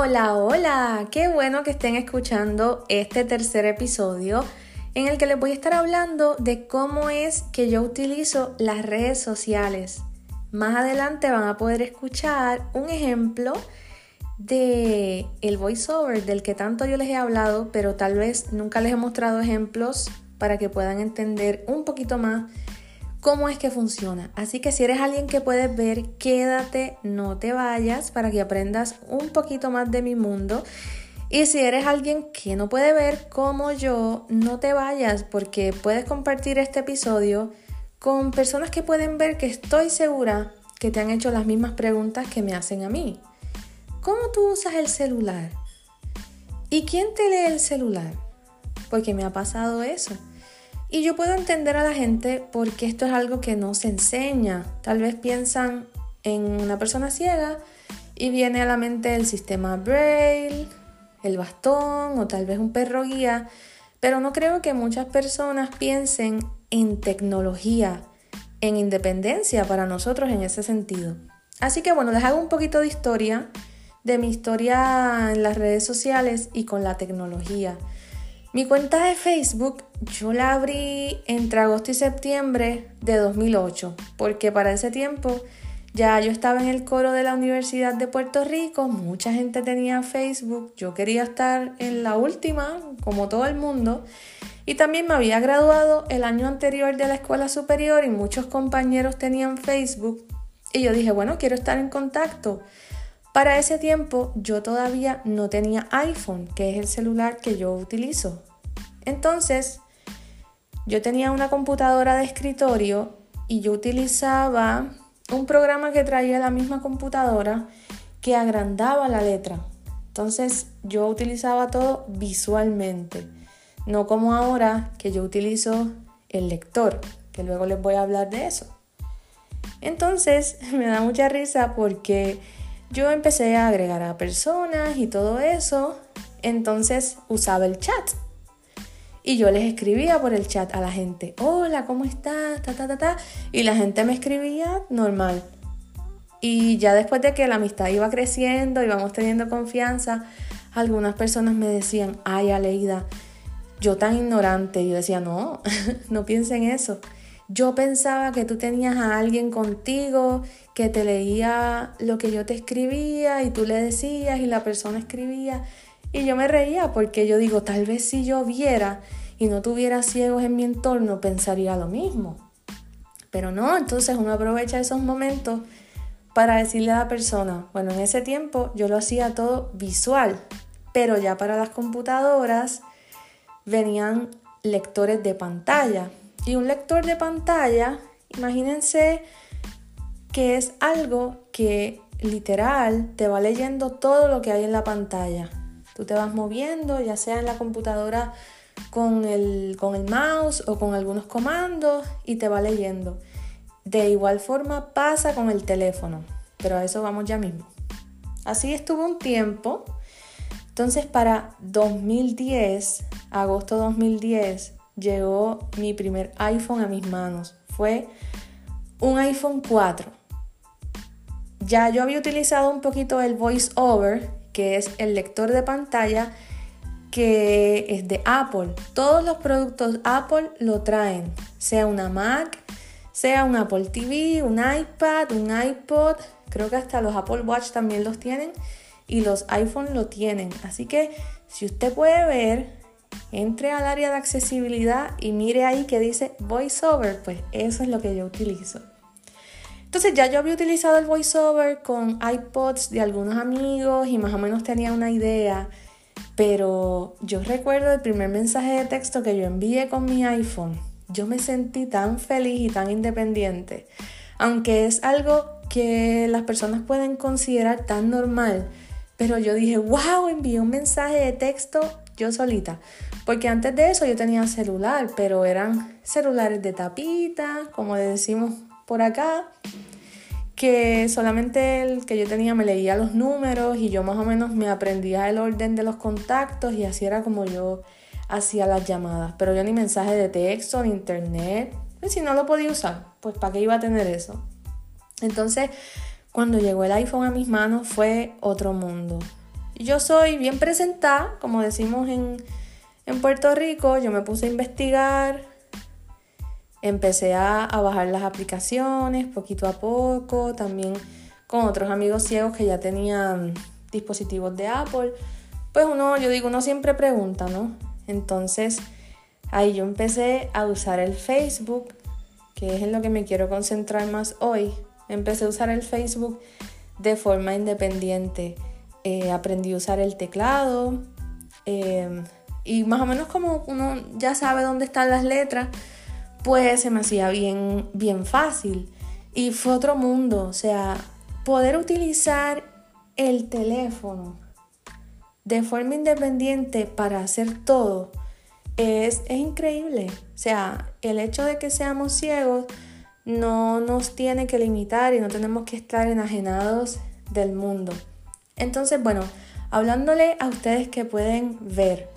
Hola, hola, qué bueno que estén escuchando este tercer episodio en el que les voy a estar hablando de cómo es que yo utilizo las redes sociales. Más adelante van a poder escuchar un ejemplo de el voiceover del que tanto yo les he hablado, pero tal vez nunca les he mostrado ejemplos para que puedan entender un poquito más cómo es que funciona. Así que si eres alguien que puedes ver, quédate, no te vayas para que aprendas un poquito más de mi mundo. Y si eres alguien que no puede ver como yo, no te vayas porque puedes compartir este episodio con personas que pueden ver que estoy segura que te han hecho las mismas preguntas que me hacen a mí. ¿Cómo tú usas el celular? ¿Y quién te lee el celular? Porque me ha pasado eso. Y yo puedo entender a la gente porque esto es algo que no se enseña. Tal vez piensan en una persona ciega y viene a la mente el sistema Braille, el bastón o tal vez un perro guía, pero no creo que muchas personas piensen en tecnología, en independencia para nosotros en ese sentido. Así que bueno, les hago un poquito de historia, de mi historia en las redes sociales y con la tecnología. Mi cuenta de Facebook yo la abrí entre agosto y septiembre de 2008, porque para ese tiempo ya yo estaba en el coro de la Universidad de Puerto Rico, mucha gente tenía Facebook, yo quería estar en la última, como todo el mundo, y también me había graduado el año anterior de la escuela superior y muchos compañeros tenían Facebook, y yo dije, bueno, quiero estar en contacto. Para ese tiempo yo todavía no tenía iPhone, que es el celular que yo utilizo. Entonces, yo tenía una computadora de escritorio y yo utilizaba un programa que traía la misma computadora que agrandaba la letra. Entonces yo utilizaba todo visualmente, no como ahora que yo utilizo el lector, que luego les voy a hablar de eso. Entonces me da mucha risa porque yo empecé a agregar a personas y todo eso, entonces usaba el chat. Y yo les escribía por el chat a la gente, hola, ¿cómo estás? Ta, ta, ta, ta. Y la gente me escribía normal. Y ya después de que la amistad iba creciendo, íbamos teniendo confianza, algunas personas me decían, ay, Aleida, yo tan ignorante. Y yo decía, no, no piensen eso. Yo pensaba que tú tenías a alguien contigo que te leía lo que yo te escribía y tú le decías y la persona escribía. Y yo me reía porque yo digo, tal vez si yo viera y no tuviera ciegos en mi entorno, pensaría lo mismo. Pero no, entonces uno aprovecha esos momentos para decirle a la persona, bueno, en ese tiempo yo lo hacía todo visual, pero ya para las computadoras venían lectores de pantalla. Y un lector de pantalla, imagínense que es algo que literal te va leyendo todo lo que hay en la pantalla. Tú te vas moviendo, ya sea en la computadora con el, con el mouse o con algunos comandos y te va leyendo. De igual forma pasa con el teléfono, pero a eso vamos ya mismo. Así estuvo un tiempo. Entonces para 2010, agosto 2010, llegó mi primer iPhone a mis manos. Fue un iPhone 4. Ya yo había utilizado un poquito el voice over, que es el lector de pantalla que es de Apple. Todos los productos Apple lo traen, sea una Mac, sea un Apple TV, un iPad, un iPod, creo que hasta los Apple Watch también los tienen y los iPhone lo tienen. Así que si usted puede ver, entre al área de accesibilidad y mire ahí que dice VoiceOver, pues eso es lo que yo utilizo. Entonces ya yo había utilizado el VoiceOver con iPods de algunos amigos y más o menos tenía una idea, pero yo recuerdo el primer mensaje de texto que yo envié con mi iPhone. Yo me sentí tan feliz y tan independiente, aunque es algo que las personas pueden considerar tan normal, pero yo dije, wow, envié un mensaje de texto yo solita. Porque antes de eso yo tenía celular, pero eran celulares de tapita, como decimos por acá, que solamente el que yo tenía me leía los números y yo más o menos me aprendía el orden de los contactos y así era como yo hacía las llamadas. Pero yo ni mensaje de texto, ni internet, pues si no lo podía usar, pues ¿para qué iba a tener eso? Entonces, cuando llegó el iPhone a mis manos fue otro mundo. Yo soy bien presentada, como decimos en, en Puerto Rico, yo me puse a investigar, empecé a, a, bajar las aplicaciones poquito a poco, también con otros amigos ciegos que ya tenían dispositivos de Apple. Pues uno, yo digo, uno siempre pregunta, ¿no? Entonces, ahí yo empecé a usar el Facebook, que es en lo que me quiero concentrar más hoy. Empecé a usar el Facebook de forma independiente. Eh, aprendí a usar el teclado em, y más o menos como uno ya sabe dónde están las letras, pues se me hacía bien, bien fácil. Y fue otro mundo, o sea, poder utilizar el teléfono de forma independiente para hacer todo es, es increíble. O sea, el hecho de que seamos ciegos no nos tiene que limitar y no tenemos que estar enajenados del mundo. Entonces, bueno, hablándole a ustedes que pueden ver,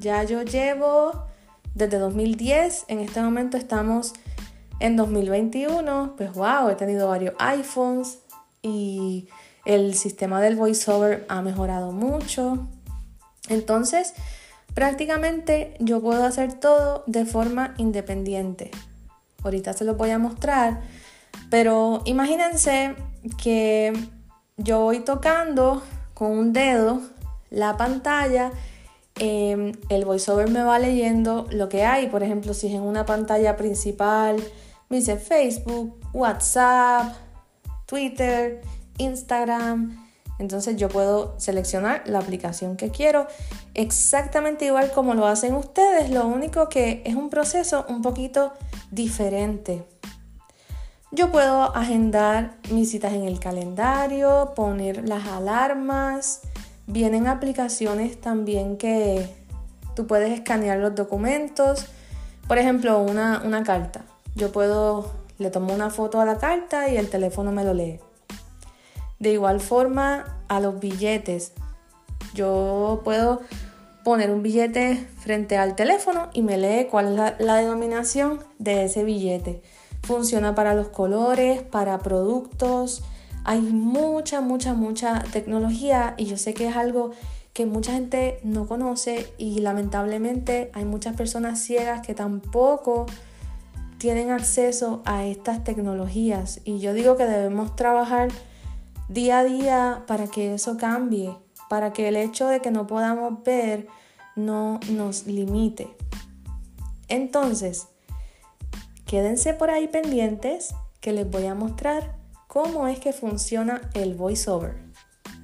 ya yo llevo desde 2010, en este momento estamos en 2021, pues wow, he tenido varios iPhones y el sistema del voiceover ha mejorado mucho. Entonces, prácticamente yo puedo hacer todo de forma independiente. Ahorita se los voy a mostrar, pero imagínense que yo voy tocando con un dedo la pantalla, em, el voiceover me va leyendo lo que hay. Por ejemplo, si es en una pantalla principal, me dice Facebook, WhatsApp, Twitter, Instagram. Entonces yo puedo seleccionar la aplicación que quiero exactamente igual como lo hacen ustedes, lo único que es un proceso un poquito diferente. Yo puedo agendar mis citas en el calendario, poner las alarmas. Vienen aplicaciones también que tú puedes escanear los documentos. Por ejemplo, una, una carta. Yo puedo, le tomo una foto a la carta y el teléfono me lo lee. De igual forma, a los billetes. Yo puedo poner un billete frente al teléfono y me lee cuál es la, la denominación de ese billete. Funciona para los colores, para productos. Hay mucha, mucha, mucha tecnología y yo sé que es algo que mucha gente no conoce y lamentablemente hay muchas personas ciegas que tampoco tienen acceso a estas tecnologías y yo digo que debemos trabajar día a día para que eso cambie, para que el hecho de que no podamos ver no nos limite. Entonces, Quédense por ahí pendientes que les voy a mostrar cómo es que funciona el voiceover.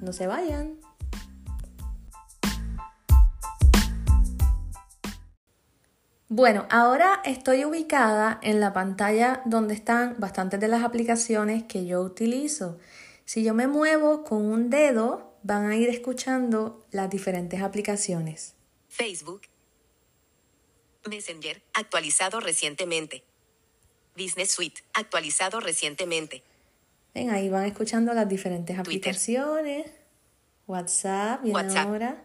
No se vayan. Bueno, ahora estoy ubicada en la pantalla donde están bastantes de las aplicaciones que yo utilizo. Si yo me muevo con un dedo, van a ir escuchando las diferentes aplicaciones. Facebook. Messenger, actualizado recientemente. Business Suite, actualizado recientemente. Ven, ahí van escuchando las diferentes aplicaciones. WhatsApp, viene ahora.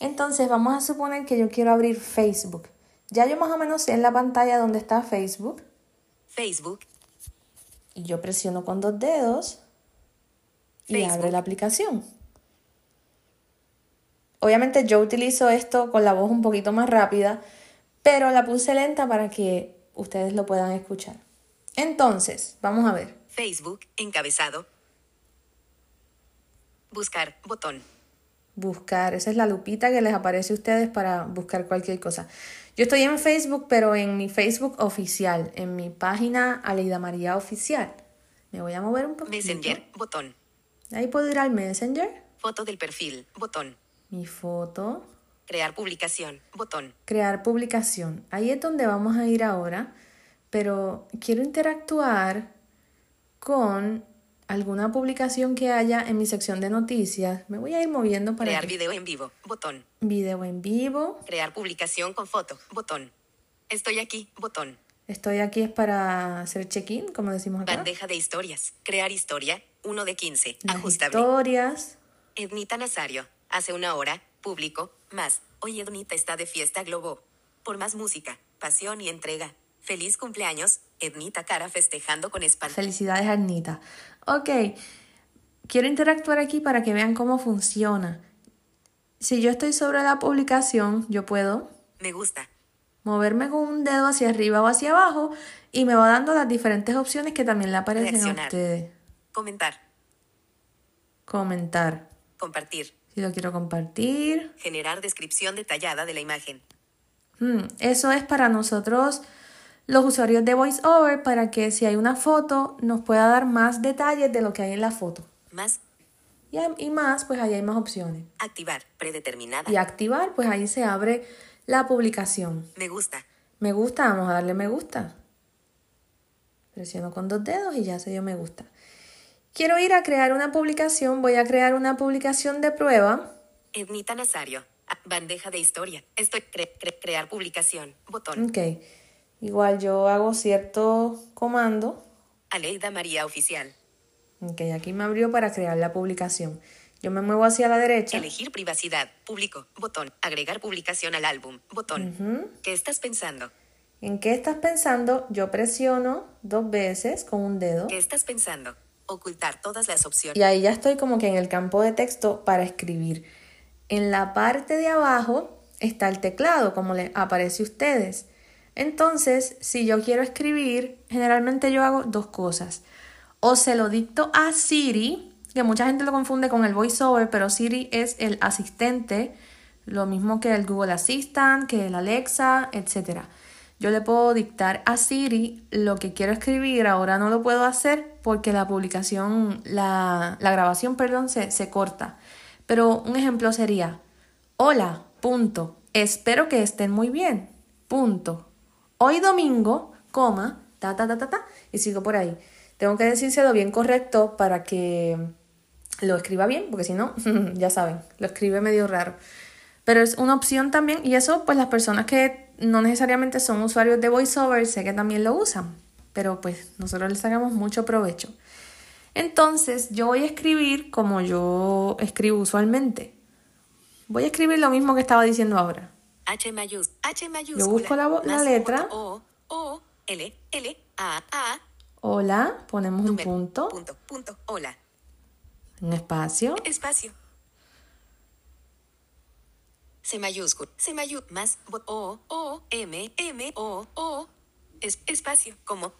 Entonces vamos a suponer que yo quiero abrir Facebook. Ya yo más o menos sé en la pantalla donde está Facebook. Facebook. Y yo presiono con dos dedos y abre la aplicación. Obviamente yo utilizo esto con la voz un poquito más rápida, pero la puse lenta para que ustedes lo puedan escuchar. Entonces, vamos a ver. Facebook, encabezado. Buscar, botón. Buscar, esa es la lupita que les aparece a ustedes para buscar cualquier cosa. Yo estoy en Facebook, pero en mi Facebook oficial, en mi página Aleida María Oficial. Me voy a mover un poquito. Messenger, botón. Ahí puedo ir al Messenger. Foto del perfil, botón. Mi foto. Crear publicación, botón. Crear publicación. Ahí es donde vamos a ir ahora, pero quiero interactuar con alguna publicación que haya en mi sección de noticias. Me voy a ir moviendo para... Crear video en vivo, botón. Video en vivo. Crear publicación con foto, botón. Estoy aquí, botón. Estoy aquí es para hacer check-in, como decimos acá. Bandeja de historias. Crear historia, 1 de 15. Ajustable. Historias. Ednita Nazario. Hace una hora, público, más. Hoy Ednita está de fiesta globo. Por más música, pasión y entrega. Feliz cumpleaños, Ednita Cara festejando con espalda. Felicidades, Ednita. Ok, quiero interactuar aquí para que vean cómo funciona. Si yo estoy sobre la publicación, yo puedo Me gusta. moverme con un dedo hacia arriba o hacia abajo y me va dando las diferentes opciones que también le aparecen a ustedes. Comentar. Comentar. Compartir. Si lo quiero compartir. Generar descripción detallada de la imagen. Mm, Eso es para nosotros, los usuarios de VoiceOver, para que si hay una foto nos pueda dar más detalles de lo que hay en la foto. Más. Y, y más, pues ahí hay más opciones. Activar. Predeterminada. Y activar, pues ahí se abre la publicación. Me gusta. Me gusta, vamos a darle me gusta. Presiono con dos dedos y ya se dio me gusta. Quiero ir a crear una publicación, voy a crear una publicación de prueba. Ednita Nazario. Bandeja de historia. Estoy cre- cre- crear publicación. Botón. Ok, igual yo hago cierto comando. Aleida María Oficial. Ok, aquí me abrió para crear la publicación. Yo me muevo hacia la derecha. Elegir privacidad. Público. Botón. Agregar publicación al álbum. Botón. ¿Qué estás pensando? ¿En qué estás pensando? Yo presiono dos veces con un dedo. ¿Qué estás pensando? Ocultar todas las opciones. Y ahí ya estoy como que en el campo de texto para escribir. En la parte de abajo está el teclado, como le aparece a ustedes. Entonces, si yo quiero escribir, generalmente yo hago dos cosas. O se lo dicto a Siri, que mucha gente lo confunde con el voiceover, pero Siri es el asistente, lo mismo que el Google Assistant, que el Alexa, etc. Yo le puedo dictar a Siri lo que quiero escribir, ahora no lo puedo hacer porque la publicación, la, la grabación, perdón, se, se corta. Pero un ejemplo sería, hola, punto, espero que estén muy bien, punto. Hoy domingo, coma, ta, ta, ta, ta, ta, y sigo por ahí. Tengo que decírselo bien correcto para que lo escriba bien, porque si no, ya saben, lo escribe medio raro. Pero es una opción también, y eso pues las personas que no necesariamente son usuarios de VoiceOver, sé que también lo usan, pero pues nosotros les sacamos mucho provecho. Entonces yo voy a escribir como yo escribo usualmente. Voy a escribir lo mismo que estaba diciendo ahora. H mayús H mayúscula. busco la letra. O, O, L, L, A, A. Hola, ponemos un punto, Punto, punto. Hola. un espacio, Espacio. C mayúscula. C mayúscula. Más. O, O, M, M, O, O. Es, espacio. Como.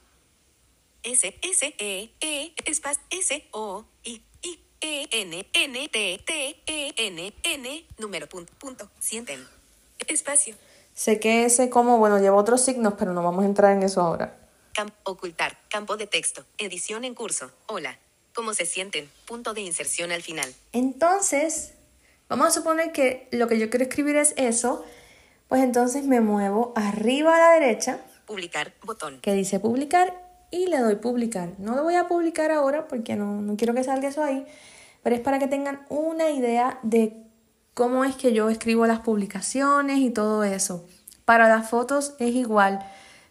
S, S, E, E. Espacio. S, O, I, I, E, N, N, T, T, E, N, N. Número, punto, punto. Sienten. Espacio. Sé que ese como, bueno, lleva otros signos, pero no vamos a entrar en eso ahora. Cam- ocultar. Campo de texto. Edición en curso. Hola. ¿Cómo se sienten? Punto de inserción al final. Entonces, vamos a suponer que lo que yo quiero escribir es eso, pues entonces me muevo arriba a la derecha, Publicar. Botón. que dice publicar, y le doy publicar. No lo voy a publicar ahora porque no, no quiero que salga eso ahí, pero es para que tengan una idea de cómo es que yo escribo las publicaciones y todo eso. Para las fotos es igual.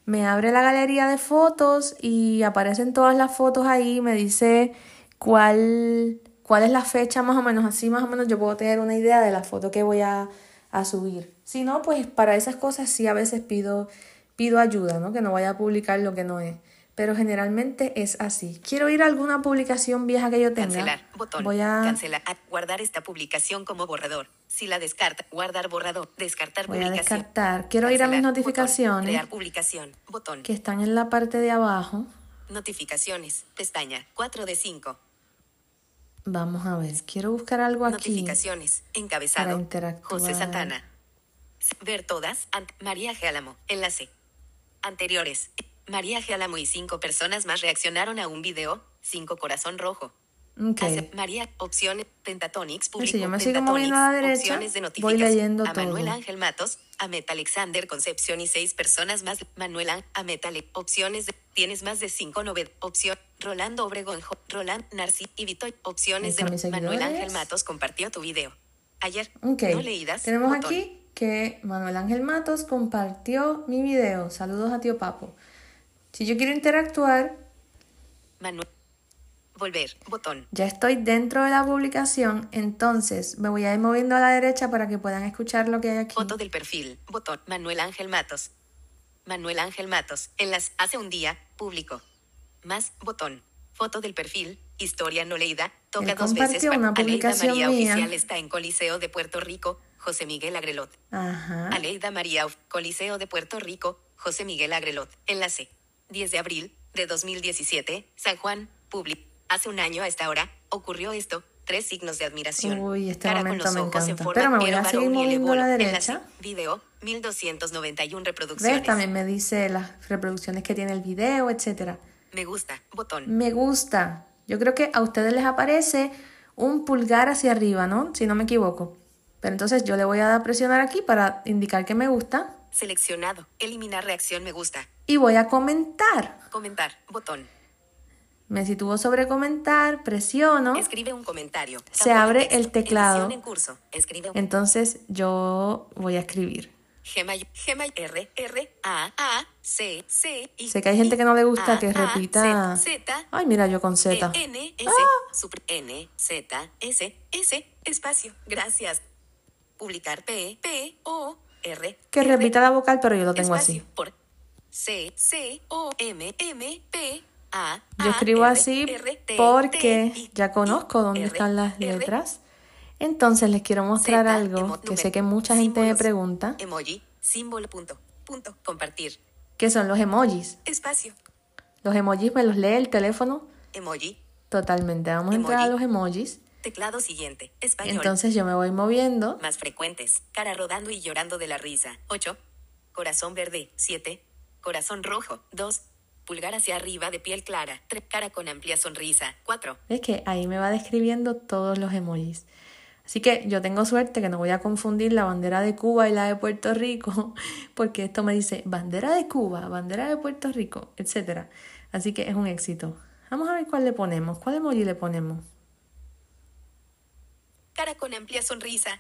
Me abre la galería de fotos y aparecen todas las fotos ahí, me dice cuál, cuál es la fecha más o menos, así más o menos yo puedo tener una idea de la foto que voy a, a subir. Si no, pues para esas cosas sí a veces pido, pido ayuda, ¿no? Que no vaya a publicar lo que no es. Pero generalmente es así. Quiero ir a alguna publicación vieja que yo tenga. Cancelar. Botón. Voy a, Cancelar. Ah, Guardar esta publicación como borrador. Si la descarta. Guardar borrador. Descartar voy a publicación. descartar. Quiero ir a mis Cancelar. Botón. notificaciones Crear publicación. Botón. que están en la parte de abajo. Notificaciones. Pestaña. 4 de 5. Vamos a ver. Quiero buscar algo aquí. Notificaciones. Encabezado. Para interactuar. José Santana. Ver todas. Ant- María G. Álamo. Enlace. Anteriores. María G. Álamo y cinco personas más reaccionaron a un video. Cinco corazón rojo. Ok. Hace- María, opciones, Pentatonix, Pues público si yo me sigo Pentatonix, moviendo a la derecha, opciones de voy leyendo a Manuel todo. Ángel Matos, a Meta Alexander Concepción y seis personas más, Manuel Ángel, a Metal, opciones de, tienes más de cinco novedades, opción, Rolando Obregón, Roland Narci y Vito, opciones de, Manuel. Ángel Matos compartió tu video. Ayer, no leídas, Tenemos botón. aquí que Manuel Ángel Matos compartió mi video. Saludos a tío Papo. Si yo quiero interactuar, Manuel, volver, botón, ya estoy dentro de la publicación, entonces me voy a ir moviendo a la derecha para que puedan escuchar lo que hay aquí. Foto del perfil. Botón. Manuel Ángel Matos. Manuel Ángel Matos. En las hace un día. Público. Más. Botón. Foto del perfil. Historia no leída. Toca Él dos veces. una Aleida publicación María mía. Oficial está en Coliseo de Puerto Rico. José Miguel Agrelot. Ajá. Aleida María Coliseo de Puerto Rico. José Miguel Agrelot. Enlace. 10 de abril de 2017. San Juan. Public. Hace un año a esta hora ocurrió esto. Tres signos de admiración. Uy, este Cara momento con los me ojos en encanta. forma Pero me voy a seguir moviendo a la derecha. Video. 1291 reproducciones. ¿Ves? También me dice las reproducciones que tiene el video, etcétera. Me gusta. Botón. Me gusta. Yo creo que a ustedes les aparece un pulgar hacia arriba, ¿no? Si no me equivoco. Pero entonces yo le voy a dar a presionar aquí para indicar que me gusta Seleccionado. Eliminar reacción me gusta. y voy a comentar. Comentar. Botón. Me sitúo sobre comentar, presiono. Escribe un comentario. Se abre el teclado. Edición en curso. Escribe un Entonces yo voy a escribir. Gemay, R, R, A, A, C, C, I. Sé que hay gente que no le gusta que repita. Z, Z, Ay, mira, yo con Z. E, N, S, super, N, Z, S, S, espacio. Gracias. Publicar P, P, O, R. Que repita la vocal, pero yo lo tengo así. Por C, C, O, M, M, P. Yo escribo así porque ya conozco dónde están las letras. Entonces les quiero mostrar algo que sé que mucha gente me pregunta, Emoji, símbolo, punto, punto, compartir. que son los emojis. Espacio, Los emojis me los lee el teléfono emoji, totalmente. Vamos a entrar a los emojis. teclado siguiente, español. Entonces yo me voy moviendo. Más frecuentes, cara rodando y llorando de la risa. 8. Corazón verde. 7. Corazón rojo. 2. Pulgar hacia arriba de piel clara. 3. Cara con amplia sonrisa. 4. Es que ahí me va describiendo todos los emojis. Así que yo tengo suerte que no voy a confundir la bandera de Cuba y la de Puerto Rico, porque esto me dice bandera de Cuba, bandera de Puerto Rico, etc. Así que es un éxito. Vamos a ver cuál le ponemos. ¿Cuál emoji le ponemos? Cara con amplia sonrisa.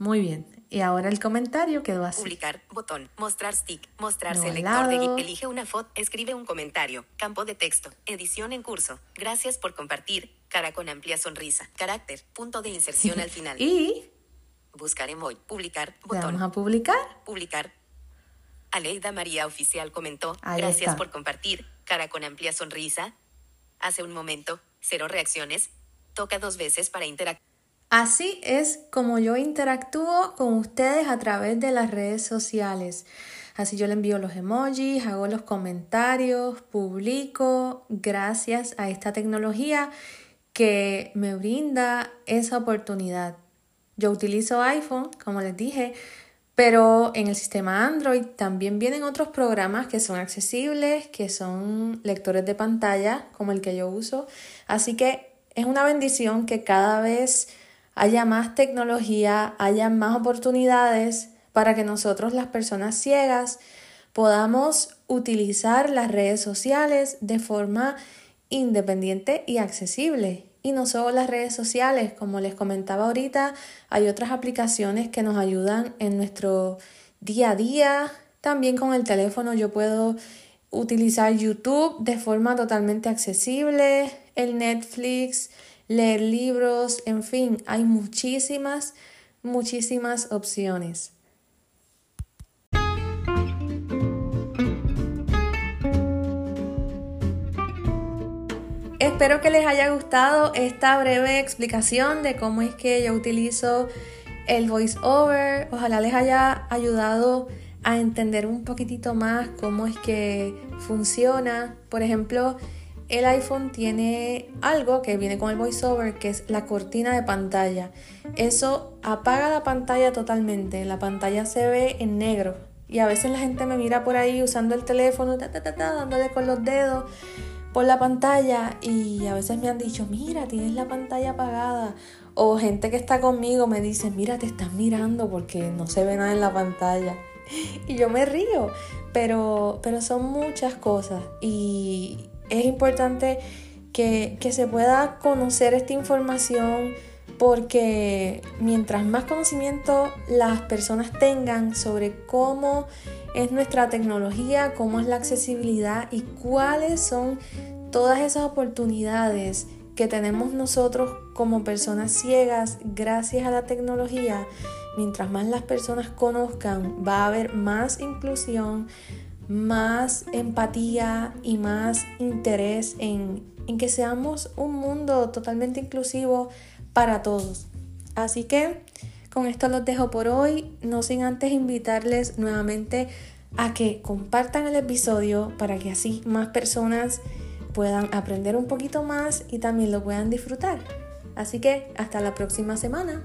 Muy bien. Y ahora el comentario quedó así. Publicar. Botón. Mostrar stick. Mostrar No, selector de. Elige una foto. Escribe un comentario. Campo de texto. Edición en curso. Gracias por compartir. Cara con amplia sonrisa. Carácter. Punto de inserción al final. Y Buscar emoji. Publicar. Botón. vamos a publicar. Publicar. Aleida María Oficial comentó, Ahí gracias está. por compartir, cara con amplia sonrisa. Hace un momento, cero reacciones. Toca dos veces para interactuar. Así es como yo interactúo con ustedes a través de las redes sociales. Así yo le envío los emojis, hago los comentarios, publico gracias a esta tecnología que me brinda esa oportunidad. Yo utilizo iPhone, como les dije, pero en el sistema Android también vienen otros programas que son accesibles, que son lectores de pantalla, como el que yo uso. Así que es una bendición que cada vez haya más tecnología, haya más oportunidades para que nosotros, las personas ciegas, podamos utilizar las redes sociales de forma independiente y accesible. Y no solo las redes sociales, como les comentaba ahorita, hay otras aplicaciones que nos ayudan en nuestro día a día. También con el teléfono yo puedo utilizar YouTube de forma totalmente accesible, el Netflix, leer libros, en fin, hay muchísimas, muchísimas opciones. Espero que les haya gustado esta breve explicación de cómo es que yo utilizo el voiceover. Ojalá les haya ayudado a entender un poquitito más cómo es que funciona. Por ejemplo, el iPhone tiene algo que viene con el voiceover, que es la cortina de pantalla. Eso apaga la pantalla totalmente. La pantalla se ve en negro. Y a veces la gente me mira por ahí usando el teléfono, ta, ta, ta, dándole con los dedos por la pantalla y a veces me han dicho, mira, tienes la pantalla apagada. O gente que está conmigo me dice, mira, te estás mirando porque no se ve nada en la pantalla. Y yo me río, pero, pero son muchas cosas y es importante que, que se pueda conocer esta información porque mientras más conocimiento las personas tengan sobre cómo es nuestra tecnología, cómo es la accesibilidad y cuáles son todas esas oportunidades que tenemos nosotros como personas ciegas gracias a la tecnología, mientras más las personas conozcan, va a haber más inclusión, más empatía y más interés en, en que seamos un mundo totalmente inclusivo para todos. Así que con esto los dejo por hoy, no sin antes invitarles nuevamente a que compartan el episodio para que así más personas puedan aprender un poquito más y también lo puedan disfrutar. Así que hasta la próxima semana.